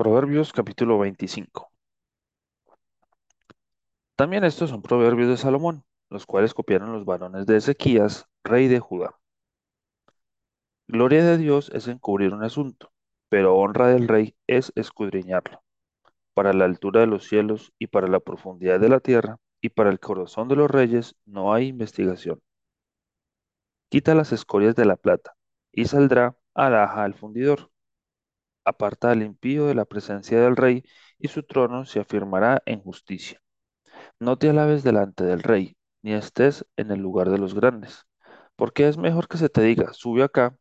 Proverbios capítulo 25. También estos son proverbios de Salomón, los cuales copiaron los varones de Ezequías, rey de Judá. Gloria de Dios es encubrir un asunto, pero honra del rey es escudriñarlo. Para la altura de los cielos y para la profundidad de la tierra y para el corazón de los reyes no hay investigación. Quita las escorias de la plata y saldrá alhaja al fundidor. Aparta al impío de la presencia del rey y su trono se afirmará en justicia. No te alabes delante del rey, ni estés en el lugar de los grandes, porque es mejor que se te diga, sube acá,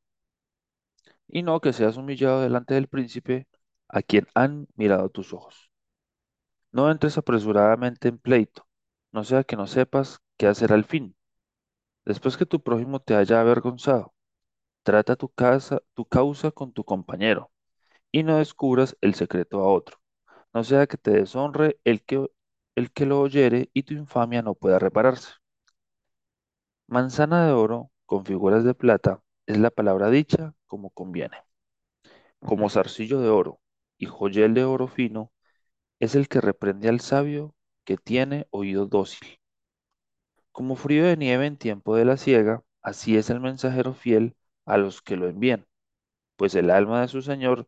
y no que seas humillado delante del príncipe a quien han mirado tus ojos. No entres apresuradamente en pleito, no sea que no sepas qué hacer al fin. Después que tu prójimo te haya avergonzado, trata tu, casa, tu causa con tu compañero, y no descubras el secreto a otro, no sea que te deshonre el que, el que lo oyere y tu infamia no pueda repararse. Manzana de oro con figuras de plata es la palabra dicha como conviene. Como zarcillo de oro y joyel de oro fino es el que reprende al sabio que tiene oído dócil. Como frío de nieve en tiempo de la siega, así es el mensajero fiel a los que lo envían, pues el alma de su Señor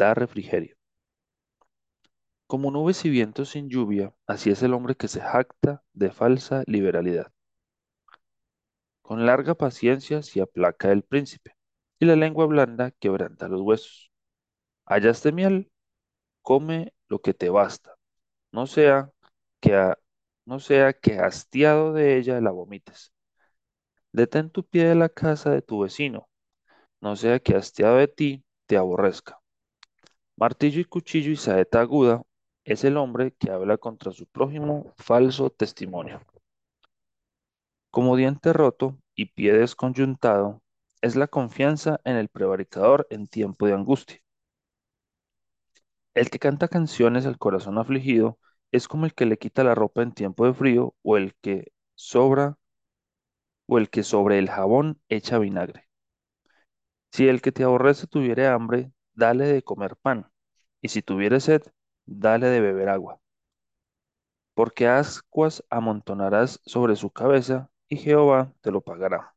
da refrigerio. Como nubes y vientos sin lluvia, así es el hombre que se jacta de falsa liberalidad. Con larga paciencia se aplaca el príncipe, y la lengua blanda quebranta los huesos. Hallaste miel, come lo que te basta, no sea que, a- no sea que hastiado de ella la vomites. Detén tu pie de la casa de tu vecino, no sea que hastiado de ti te aborrezca. Martillo y cuchillo y saeta aguda es el hombre que habla contra su prójimo falso testimonio. Como diente roto y pie desconyuntado es la confianza en el prevaricador en tiempo de angustia. El que canta canciones al corazón afligido es como el que le quita la ropa en tiempo de frío o el que sobra o el que sobre el jabón echa vinagre. Si el que te aborrece tuviere hambre, dale de comer pan, y si tuviere sed, dale de beber agua. Porque ascuas amontonarás sobre su cabeza, y Jehová te lo pagará.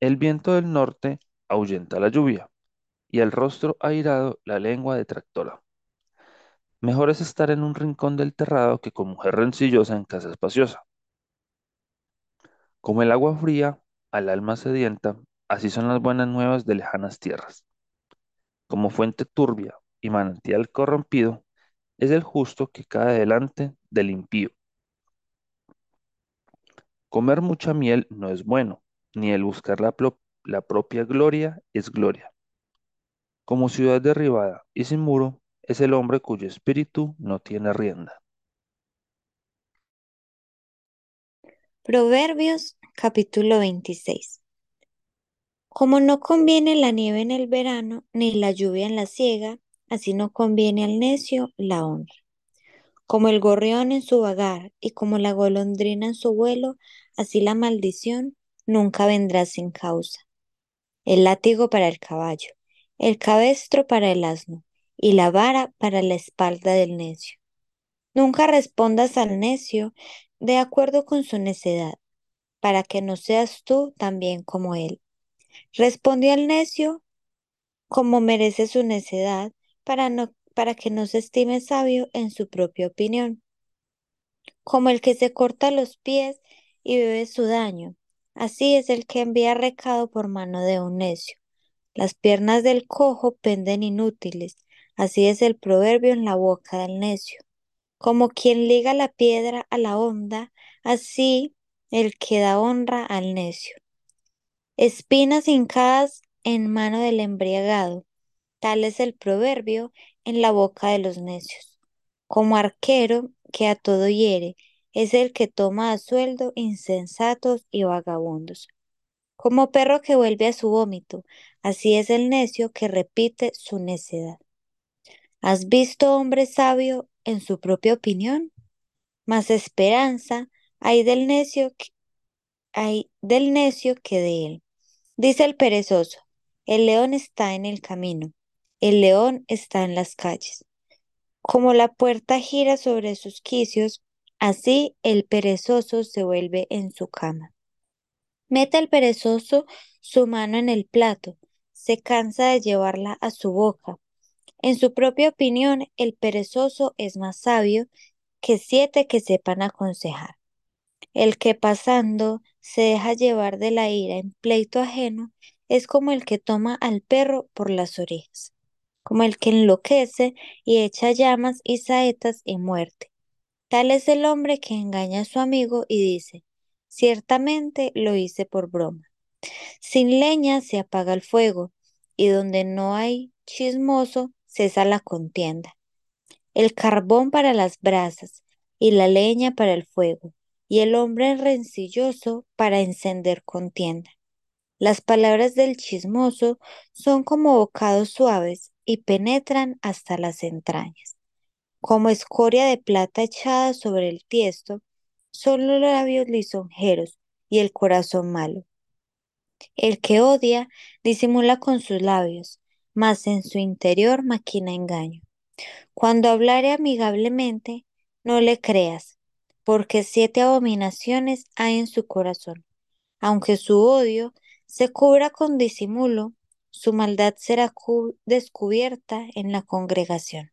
El viento del norte ahuyenta la lluvia, y el rostro airado la lengua detractora. Mejor es estar en un rincón del terrado que con mujer rencillosa en casa espaciosa. Como el agua fría al alma sedienta, así son las buenas nuevas de lejanas tierras. Como fuente turbia y manantial corrompido, es el justo que cae delante del impío. Comer mucha miel no es bueno, ni el buscar la, la propia gloria es gloria. Como ciudad derribada y sin muro, es el hombre cuyo espíritu no tiene rienda. Proverbios capítulo 26. Como no conviene la nieve en el verano, ni la lluvia en la siega, así no conviene al necio la honra. Como el gorrión en su vagar y como la golondrina en su vuelo, así la maldición nunca vendrá sin causa. El látigo para el caballo, el cabestro para el asno y la vara para la espalda del necio. Nunca respondas al necio de acuerdo con su necedad, para que no seas tú también como él. Respondió al necio como merece su necedad, para, no, para que no se estime sabio en su propia opinión. Como el que se corta los pies y bebe su daño, así es el que envía recado por mano de un necio. Las piernas del cojo penden inútiles, así es el proverbio en la boca del necio. Como quien liga la piedra a la honda, así el que da honra al necio. Espinas hincadas en mano del embriagado, tal es el proverbio en la boca de los necios. Como arquero que a todo hiere, es el que toma a sueldo insensatos y vagabundos. Como perro que vuelve a su vómito, así es el necio que repite su necedad. ¿Has visto hombre sabio en su propia opinión? Más esperanza hay del necio que, hay del necio que de él. Dice el perezoso, el león está en el camino, el león está en las calles. Como la puerta gira sobre sus quicios, así el perezoso se vuelve en su cama. Mete el perezoso su mano en el plato, se cansa de llevarla a su boca. En su propia opinión, el perezoso es más sabio que siete que sepan aconsejar. El que pasando se deja llevar de la ira en pleito ajeno es como el que toma al perro por las orejas, como el que enloquece y echa llamas y saetas y muerte. Tal es el hombre que engaña a su amigo y dice, ciertamente lo hice por broma. Sin leña se apaga el fuego, y donde no hay chismoso cesa la contienda. El carbón para las brasas y la leña para el fuego, y el hombre rencilloso para encender contienda. Las palabras del chismoso son como bocados suaves y penetran hasta las entrañas. Como escoria de plata echada sobre el tiesto, son los labios lisonjeros y el corazón malo. El que odia disimula con sus labios, mas en su interior maquina engaño. Cuando hablare amigablemente, no le creas, porque siete abominaciones hay en su corazón. Aunque su odio se cubra con disimulo, su maldad será descubierta en la congregación.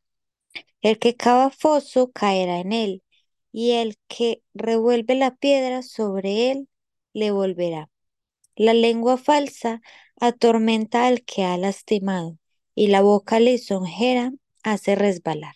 El que cava foso caerá en él, y el que revuelve la piedra sobre él le volverá. La lengua falsa atormenta al que ha lastimado, y la boca lisonjera hace resbalar.